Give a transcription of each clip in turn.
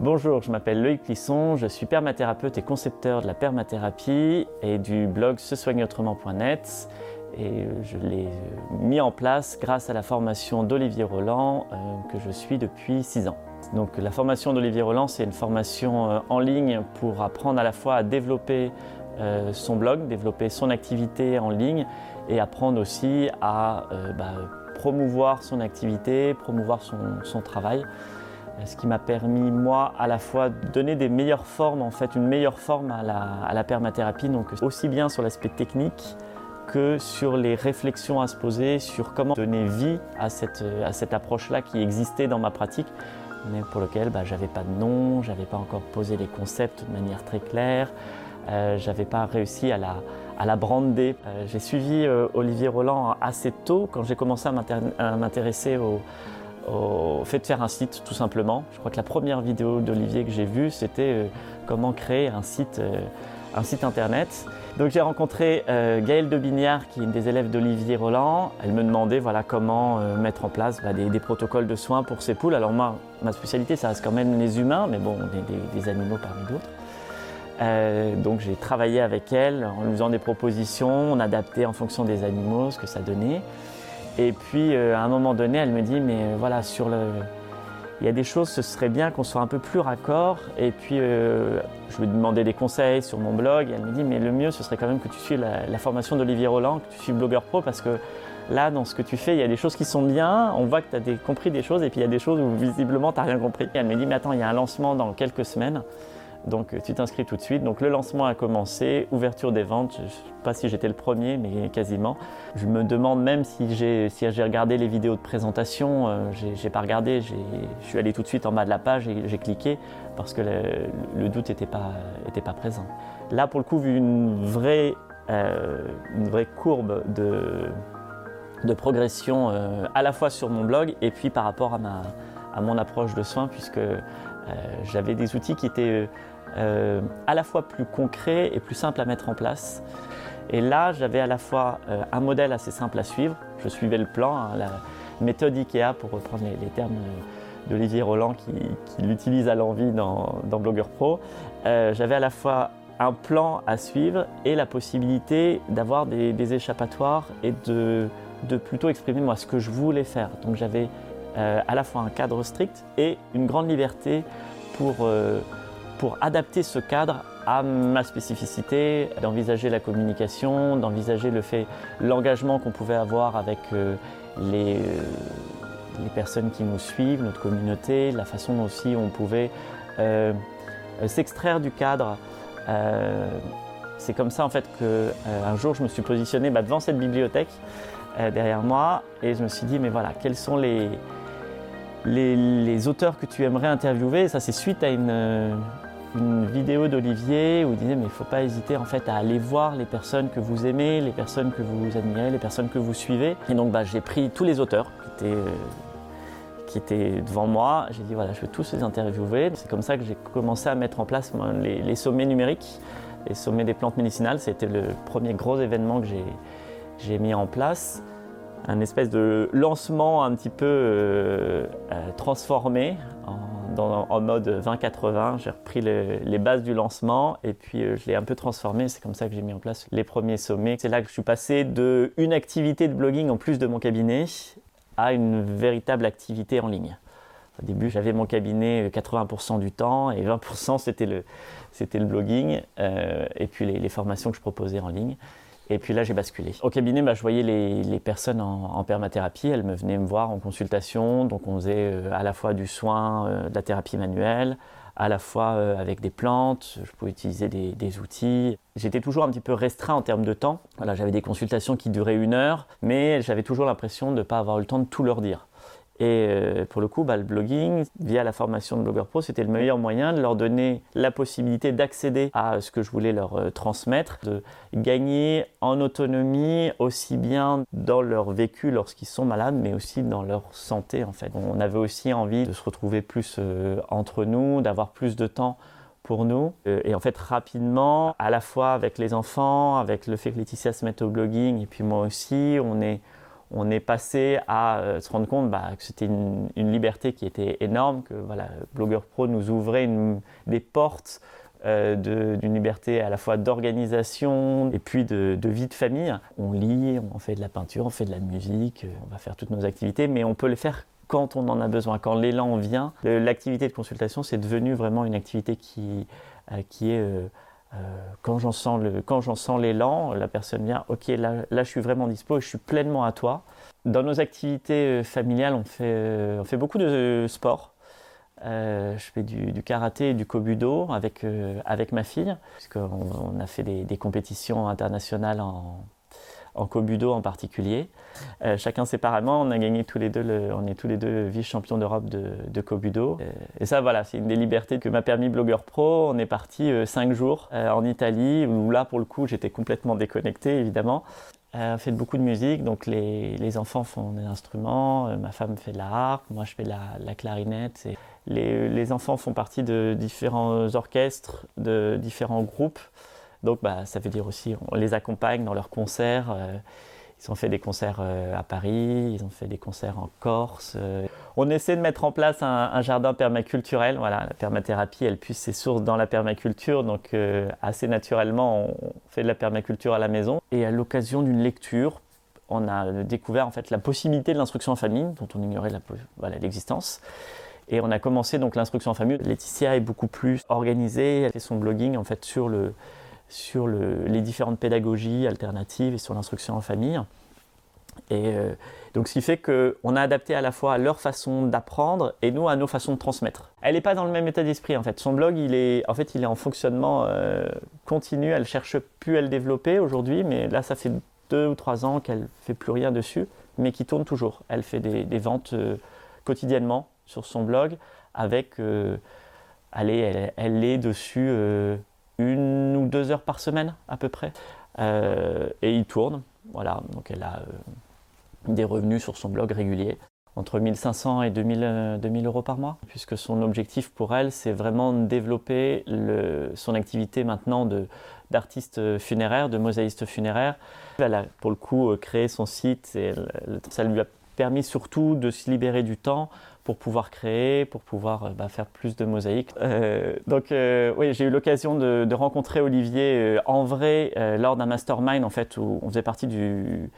Bonjour, je m'appelle Loïc Plisson, je suis permathérapeute et concepteur de la permathérapie et du blog se autrement.net et je l'ai mis en place grâce à la formation d'Olivier Roland euh, que je suis depuis 6 ans. Donc la formation d'Olivier Roland, c'est une formation euh, en ligne pour apprendre à la fois à développer euh, son blog, développer son activité en ligne et apprendre aussi à bah, promouvoir son activité, promouvoir son travail ce qui m'a permis moi à la fois de donner des meilleures formes, en fait une meilleure forme à la, permathérapie, donc aussi bien sur l'aspect technique que sur les réflexions à se poser sur comment donner vie à cette, à cette approche-là qui existait dans ma pratique, mais pour lequel bah, j'avais pas de nom, j'avais pas encore posé les concepts de manière très claire, euh, j'avais pas réussi à la, à la brander. Euh, j'ai suivi euh, Olivier Roland assez tôt quand j'ai commencé à m'intéresser au au fait de faire un site tout simplement. Je crois que la première vidéo d'Olivier que j'ai vue, c'était euh, comment créer un site, euh, un site internet. Donc j'ai rencontré euh, Gaëlle de Bignard, qui est une des élèves d'Olivier Roland. Elle me demandait voilà, comment mettre en place bah, des, protocoles de soins pour ces poules. Alors moi, ma spécialité, ça reste quand même les humains, mais bon, des, des animaux parmi d'autres. donc j'ai travaillé avec elle en lui faisant des propositions, on adaptait en fonction des animaux ce que ça donnait. Et puis euh, à un moment donné, elle me dit, mais euh, voilà, sur le... Il y a des choses, ce serait bien qu'on soit un peu plus raccord. Et puis, euh, je lui demandais des conseils sur mon blog. Et elle me dit, mais le mieux, ce serait quand même que tu suives la, formation d'Olivier Roland, que tu suives Blogueur Pro, parce que là, dans ce que tu fais, il y a des choses qui sont bien. On voit que tu as compris des choses, et puis il y a des choses où visiblement, tu n'as rien compris. Et elle me dit, mais attends, il y a un lancement dans quelques semaines. Donc tu t'inscris tout de suite. Donc le lancement a commencé, ouverture des ventes. Je ne sais pas si j'étais le premier, mais quasiment. Je me demande même si j'ai regardé les vidéos de présentation. Euh, j'ai pas regardé. Je suis allé tout de suite en bas de la page et j'ai cliqué parce que le, doute n'était pas, était pas présent. Là, pour le coup, vu une vraie, euh, une vraie courbe de, de progression euh, à la fois sur mon blog et puis par rapport à, ma, à mon approche de soins, puisque j'avais des outils qui étaient euh, à la fois plus concret et plus simple à mettre en place. Et là, j'avais à la fois euh, un modèle assez simple à suivre. Je suivais le plan, hein, la méthode IKEA pour reprendre les, termes d'Olivier Roland qui, l'utilise à l'envie dans, dans, Blogueur Pro. Euh, j'avais à la fois un plan à suivre et la possibilité d'avoir des, échappatoires et de, plutôt exprimer moi ce que je voulais faire. Donc j'avais à la fois un cadre strict et une grande liberté pour pour adapter ce cadre à ma spécificité, d'envisager la communication, d'envisager le fait, l'engagement qu'on pouvait avoir avec euh, les, euh, les, personnes qui nous suivent, notre communauté, la façon dont aussi on pouvait euh, s'extraire du cadre. c'est comme ça en fait que un jour je me suis positionné bah, devant cette bibliothèque derrière moi et je me suis dit mais voilà quels sont les, les, les auteurs que tu aimerais interviewer? ça c'est suite à une une vidéo d'Olivier où il disait mais il ne faut pas hésiter en fait à aller voir les personnes que vous aimez, les personnes que vous admirez, les personnes que vous suivez. Et donc bah, j'ai pris tous les auteurs qui étaient, euh, qui étaient devant moi. J'ai dit voilà je vais tous les interviewer. C'est comme ça que j'ai commencé à mettre en place les, sommets numériques, les sommets des plantes médicinales. C'était le premier gros événement que j'ai mis en place un espèce de lancement un petit peu euh, euh, transformé en mode 20-80. J'ai repris les bases du lancement et puis euh, je l'ai un peu transformé. C'est comme ça que j'ai mis en place les premiers sommets. C'est là que je suis passé de une activité de blogging en plus de mon cabinet à une véritable activité en ligne. Au début, j'avais mon cabinet 80% du temps et 20% c'était le, c'était le blogging euh, et puis les formations que je proposais en ligne. Et puis là, j'ai basculé. Au cabinet, bah, je voyais les, personnes en, permathérapie. Elles me venaient me voir en consultation. Donc, on faisait euh, à la fois du soin, euh, de la thérapie manuelle, à la fois euh, avec des plantes. Je pouvais utiliser des, outils. J'étais toujours un petit peu restreint en termes de temps. Voilà, j'avais des consultations qui duraient une heure, mais j'avais toujours l'impression de ne pas avoir le temps de tout leur dire. Et euh, pour le coup, bah, le blogging, via la formation de Blogueur Pro, c'était le meilleur moyen de leur donner la possibilité d'accéder à ce que je voulais leur euh, transmettre, de gagner en autonomie aussi bien dans leur vécu lorsqu'ils sont malades, mais aussi dans leur santé en fait. On avait aussi envie de se retrouver plus euh, entre nous, d'avoir plus de temps pour nous. et en fait, rapidement, à la fois avec les enfants, avec le fait que Laetitia se mette au blogging, et puis moi aussi, on est on est passé à euh, se rendre compte bah, que c'était une, liberté qui était énorme, que voilà, Blogueur Pro nous ouvrait des portes euh, d'une liberté à la fois d'organisation et puis de, vie de famille. On lit, on fait de la peinture, on fait de la musique, on va faire toutes nos activités, mais on peut les faire quand on en a besoin, quand l'élan vient. L'activité de consultation, c'est devenu vraiment une activité qui, euh, qui est... quand j'en sens l'élan, la personne vient, ok, là, là je suis vraiment dispo, je suis pleinement à toi. Dans nos activités familiales, on fait, on fait beaucoup de sport. Euh, je fais du, karaté et du kobudo avec, euh, avec ma fille, puisqu'on on a fait des, compétitions internationales en, en, kobudo en particulier. Euh, chacun séparément, on a gagné tous les deux, on est tous les deux vice-champions d'Europe de, de, kobudo. Et, ça, voilà, c'est une des libertés que m'a permis Blogueur Pro. On est parti cinq jours en Italie, où là, pour le coup, j'étais complètement déconnecté, évidemment. on fait beaucoup de musique, donc les, les enfants font des instruments, ma femme fait de la harpe, moi je fais de la, la clarinette. Et les, enfants font partie de différents orchestres, de différents groupes. Donc bah, ça veut dire aussi on les accompagne dans leurs concerts. Euh, ils ont fait des concerts euh, à Paris, ils ont fait des concerts en Corse. Euh. On essaie de mettre en place un, jardin permaculturel. Voilà, la permathérapie, elle puise ses sources dans la permaculture. Donc assez naturellement, on fait de la permaculture à la maison. Et à l'occasion d'une lecture, on a découvert en fait la possibilité de l'instruction en famille, dont on ignorait l'existence. Et on a commencé donc l'instruction en famille. Laetitia est beaucoup plus organisée, elle fait son blogging en fait sur, le, sur le, les différentes pédagogies alternatives et sur l'instruction en famille. Et euh, donc ce qui fait qu'on a adapté à la fois leur façon d'apprendre et nous à nos façons de transmettre. Elle n'est pas dans le même état d'esprit en fait. Son blog il est en fait il est en fonctionnement euh, continu. Elle cherche plus à le développer aujourd'hui, mais là ça fait deux ou trois ans qu'elle fait plus rien dessus, mais qui tourne toujours. Elle fait des, ventes euh, quotidiennement sur son blog avec, euh, elle, est, dessus une ou deux heures par semaine à peu près. Euh, et il tourne, voilà, donc elle a des revenus sur son blog réguliers entre 1500 et 2000, 2000 euros par mois, puisque son objectif pour elle, c'est vraiment de développer son activité maintenant d'artiste funéraire, de mosaïste funéraire. Elle a pour le coup créé son site et ça lui a permis surtout de se libérer du temps pour pouvoir créer, pour pouvoir euh, bah, faire plus de mosaïques. Euh, donc euh, oui, j'ai eu l'occasion de, rencontrer Olivier en vrai lors d'un mastermind en fait où on faisait partie du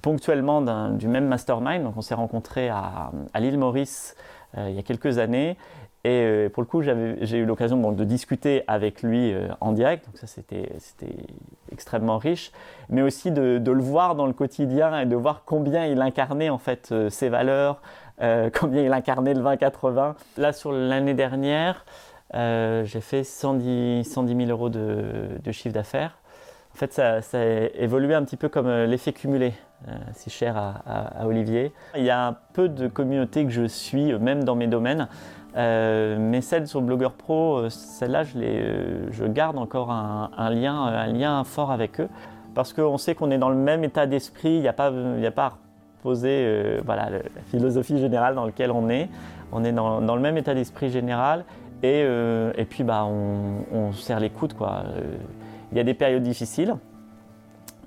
ponctuellement du même mastermind. Donc on s'est rencontrés à, l'île Maurice il y a quelques années et pour le coup, j'ai eu l'occasion de discuter avec lui en direct, donc ça c'était extrêmement riche, mais aussi de, de, le voir dans le quotidien et de voir combien il incarnait en fait ses valeurs, euh, combien il incarnait le 20-80. Là, sur l'année dernière, euh, j'ai fait 110, 110 000 euros de, chiffre d'affaires. En fait, ça, a évolué un petit peu comme euh, l'effet cumulé, si cher à, Olivier. Il y a peu de communauté que je suis, même dans mes domaines. mais celle sur Blogueur Pro, celle-là, je, garde encore un, lien, un lien fort avec eux. Parce qu'on sait qu'on est dans le même état d'esprit, il n'y a, pas, a pas poser euh, voilà, la philosophie générale dans laquelle on est. On est dans, le même état d'esprit général et, euh, et puis bah, on, on serre les coudes. Quoi. Euh, il y a des périodes difficiles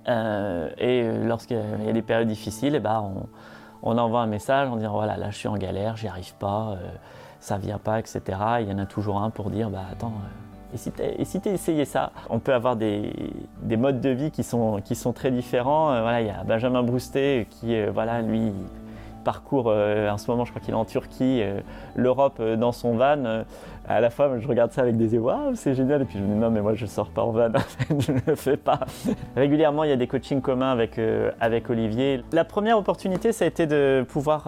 et lorsqu'il y a des périodes difficiles, et bah, on, on, envoie un message en disant voilà, là je suis en galère, j'y arrive pas, ça vient pas, etc. Il y en a toujours un pour dire bah, attends et si tu essayé ça On peut avoir des, modes de vie qui sont, très différents. Euh, voilà, il y a Benjamin Broustet qui, euh, voilà, lui, parcourt euh, en ce moment, je crois qu'il est en Turquie, l'Europe dans son van. à la fois, je regarde ça avec des yeux, waouh, c'est génial. Et puis je me dis, non, mais moi, je ne sors pas en van, je ne le fais pas. Régulièrement, il y a des coachings communs avec, avec Olivier. La première opportunité, ça a été de pouvoir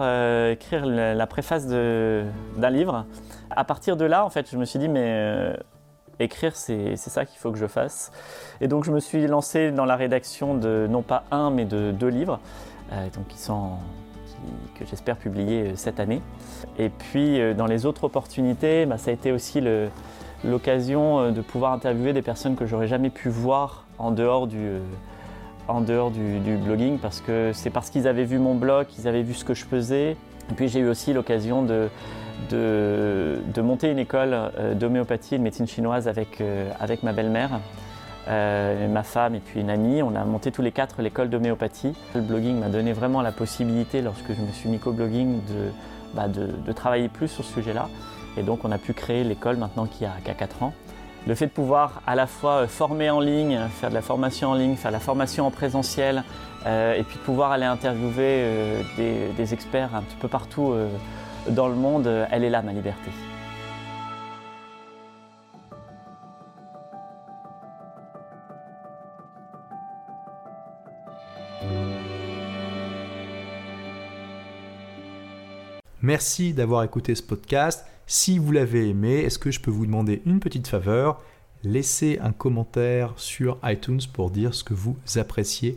écrire la préface d'un livre. À partir de là, en fait, je me suis dit, mais écrire, c'est ça qu'il faut que je fasse. Et donc je me suis lancé dans la rédaction de non pas un, mais de deux livres, euh, donc qui sont, que j'espère publier euh, cette année. Et puis euh, dans les autres opportunités, bah, ça a été aussi l'occasion de pouvoir interviewer des personnes que j'aurais jamais pu voir en dehors du, en dehors du, blogging, parce que c'est parce qu'ils avaient vu mon blog, qu'ils avaient vu ce que je faisais. Et puis j'ai eu aussi l'occasion de de, monter une école euh, d'homéopathie et de médecine chinoise avec, euh, ma belle-mère. ma femme et puis une amie, on a monté tous les quatre l'école d'homéopathie. Le blogging m'a donné vraiment la possibilité, lorsque je me suis mis au blogging, bah, de, travailler plus sur ce sujet-là. Et donc on a pu créer l'école maintenant qui a, qui a 4 ans. Le fait de pouvoir à la fois former en ligne, faire de la formation en ligne, faire la formation en présentiel, euh, et puis de pouvoir aller interviewer euh, des, experts un petit peu partout euh, dans le monde, elle est là ma liberté. Merci d'avoir écouté ce podcast. Si vous l'avez aimé, est-ce que je peux vous demander une petite faveur? Laissez un commentaire sur iTunes pour dire ce que vous appréciez